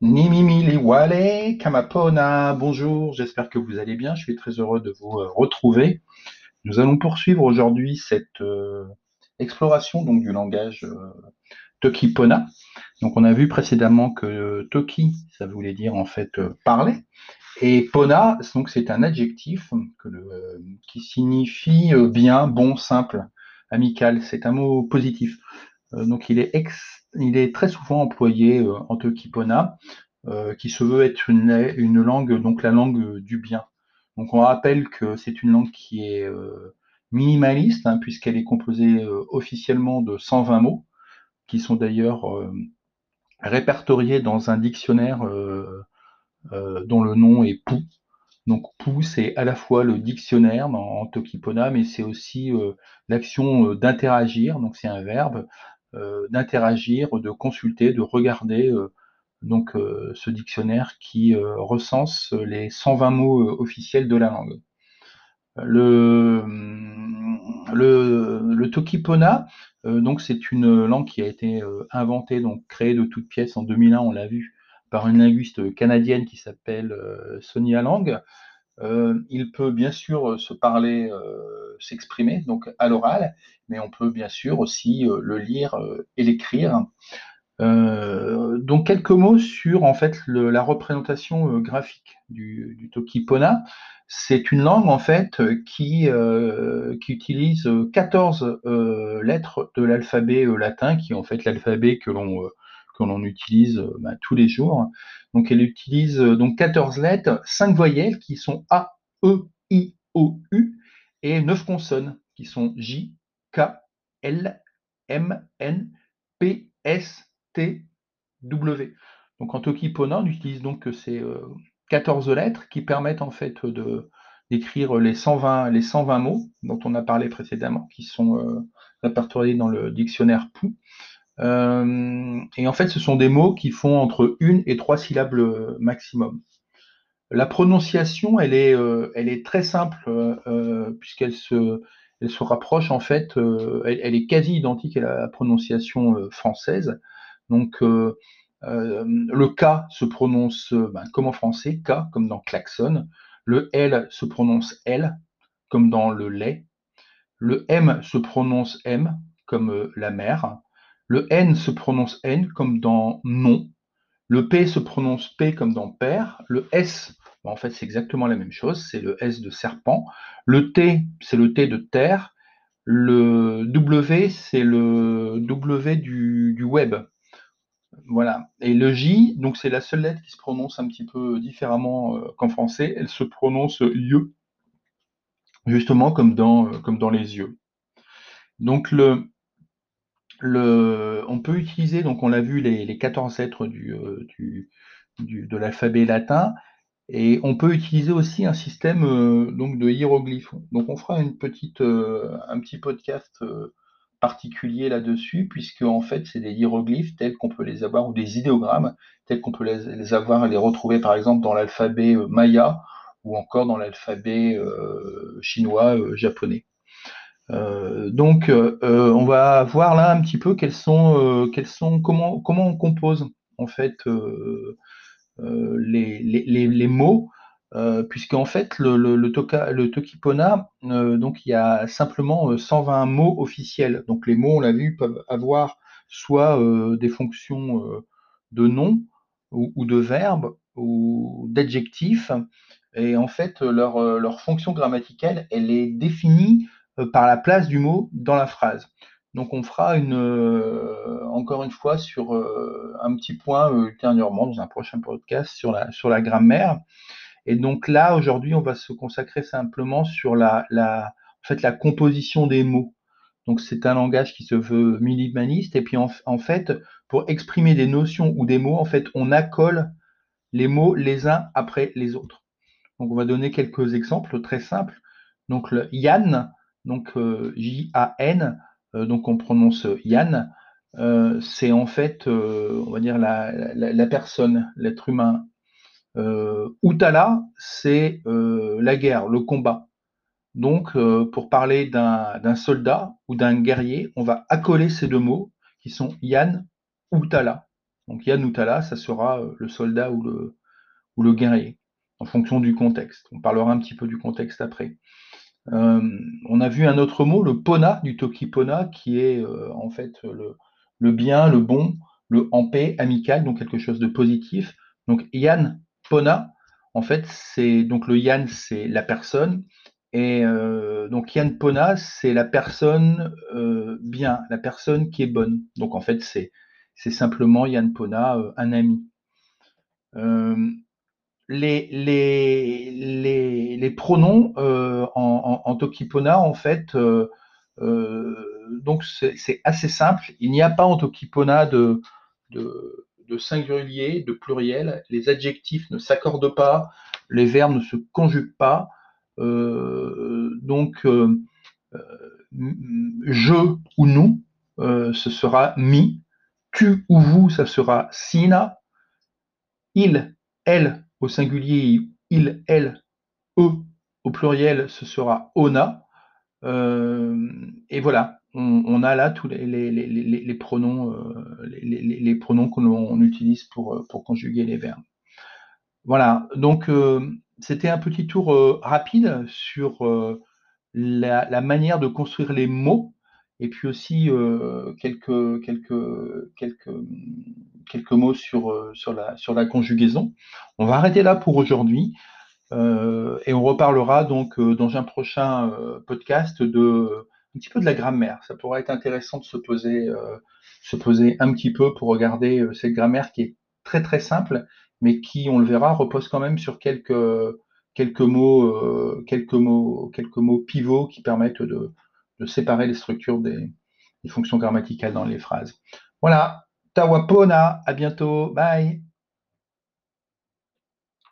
Nimimi Liwale, Kamapona, bonjour, j'espère que vous allez bien, je suis très heureux de vous euh, retrouver. Nous allons poursuivre aujourd'hui cette euh, exploration donc, du langage euh, Toki-Pona. Donc on a vu précédemment que Toki, ça voulait dire en fait parler, et Pona, c'est un adjectif qui signifie bien, bon, simple, amical, c'est un mot positif. Donc il est très souvent employé euh, en Tokipona, euh, qui se veut être une, langue, donc la langue du bien. Donc on rappelle que c'est une langue qui est euh, minimaliste, hein, puisqu'elle est composée officiellement de 120 mots, qui sont d'ailleurs répertoriés dans un dictionnaire dont le nom est Pou. Donc Pou, c'est à la fois le dictionnaire en, Tokipona, mais c'est aussi l'action d'interagir, donc c'est un verbe, euh, d'interagir, de consulter, de regarder euh, donc euh, ce dictionnaire qui recense les 120 mots officiels de la langue. Le Tokipona, donc c'est une langue qui a été inventée, donc créée de toutes pièces en 2001, on l'a vu, par une linguiste canadienne qui s'appelle Sonia Lang. Euh, il peut bien sûr euh, se parler, euh, s'exprimer, donc à l'oral, mais on peut bien sûr aussi le lire et l'écrire. donc quelques mots sur en fait la représentation graphique du, Tokipona. C'est une langue en fait qui, qui utilise 14 lettres de l'alphabet latin, qui est en fait l'alphabet que l'on que l'on utilise bah, tous les jours. Donc elle utilise euh, donc 14 lettres, 5 voyelles qui sont A, E, I, O, U et 9 consonnes qui sont J, K, L, M, N, P, S, T, W. Donc en Tokipona, on utilise donc ces 14 euh, lettres qui permettent en fait d'écrire les 120, les 120 mots dont on a parlé précédemment, qui sont euh, répertoriés dans le dictionnaire POU. Euh, et en fait, ce sont des mots qui font entre une et trois syllabes maximum. La prononciation, elle est, euh, très simple euh, puisqu'elle se, elle se rapproche en fait, elle, est quasi identique à la prononciation française. Donc le K se prononce ben, comme en français, K comme dans klaxon. Le L se prononce L comme dans le lait. Le M se prononce M comme la mer. Le N se prononce N comme dans non. Le P se prononce P comme dans père. Le S, bah, en fait, c'est exactement la même chose. C'est le S de serpent. Le T, c'est le T de terre. Le W, c'est le W du, web. Voilà. Et le J, donc c'est la seule lettre qui se prononce un petit peu différemment euh, qu'en français. Elle se prononce YE, justement comme dans, euh, comme dans les yeux. Donc le, on peut utiliser, donc on l'a vu, les, les 14 lettres euh, de l'alphabet latin, et on peut utiliser aussi un système euh, de hiéroglyphes. Donc on fera une petite, euh, un petit podcast particulier là-dessus, puisque en fait c'est des hiéroglyphes tels qu'on peut les avoir, ou des idéogrammes tels qu'on peut les, les, avoir et les retrouver par exemple dans l'alphabet maya ou encore dans l'alphabet chinois japonais. Euh, donc, euh, euh, on va voir là un petit peu quels sont, quels sont comment, comment on compose en fait les, les, les, mots, puisqu'en fait le, le, Tokipona, donc il y a simplement 120 mots officiels. Donc les mots, on l'a vu, peuvent avoir soit des fonctions de nom ou, ou de verbe ou d'adjectif, et en fait leur, leur fonction grammaticale, elle est définie par la place du mot dans la phrase. Donc on fera une, euh, encore une fois sur euh, un petit point ultérieurement dans un prochain podcast sur la, sur la grammaire. Et donc là, aujourd'hui, on va se consacrer simplement sur la, la, en fait, la composition des mots. Donc c'est un langage qui se veut minimaliste. Et puis en, en, fait, pour exprimer des notions ou des mots, en fait, on accole les mots les uns après les autres. Donc on va donner quelques exemples très simples. Donc le Yann, donc euh, J-A-N, euh, donc on prononce Yann, euh, c'est en fait, on va dire, la, personne, l'être humain. Utala, c'est la guerre, le combat. Donc, pour parler d'un soldat ou d'un guerrier, on va accoler ces deux mots qui sont Yann, Utala. Donc Yanutala, ça sera le soldat ou ou le guerrier, en fonction du contexte. On parlera un petit peu du contexte après. On a vu un autre mot, le pona, du tokipona, qui est en fait le, bien, le bon, le en paix, amical, donc quelque chose de positif. Donc Yan Pona, en fait, c'est donc le Yan, c'est la personne, et euh, donc Yan Pona, c'est la personne euh, bien, la personne qui est bonne. Donc en fait, c'est simplement Yan Pona, euh, un ami. Les, pronoms en, en, Tokipona, en fait, donc c'est assez simple. Il n'y a pas en Tokipona de, de, singulier, de pluriel. Les adjectifs ne s'accordent pas, les verbes ne se conjuguent pas. Euh, donc, euh, euh, je ou nous, ce sera mi. Tu ou vous, ça sera sina. Il, elle au singulier, il, elle, eux au pluriel, ce sera ona. et voilà, on, a là tous les, pronoms, les, pronoms que utilise pour, pour conjuguer les verbes. Voilà, donc euh, c'était un petit tour euh, rapide sur euh, la, manière de construire les mots et puis aussi quelques, quelques, quelques, quelques mots sur, sur, la, sur la conjugaison. On va arrêter là pour aujourd'hui et on reparlera donc dans un prochain podcast de un petit peu de la grammaire. Ça pourrait être intéressant de se poser, se poser un petit peu pour regarder cette grammaire qui est très très simple mais qui, on le verra, repose quand même sur quelques, quelques, mots, euh, quelques, mots, quelques mots pivots qui permettent de, de séparer les structures des, fonctions grammaticales dans les phrases. Voilà, Tawapona, à bientôt, bye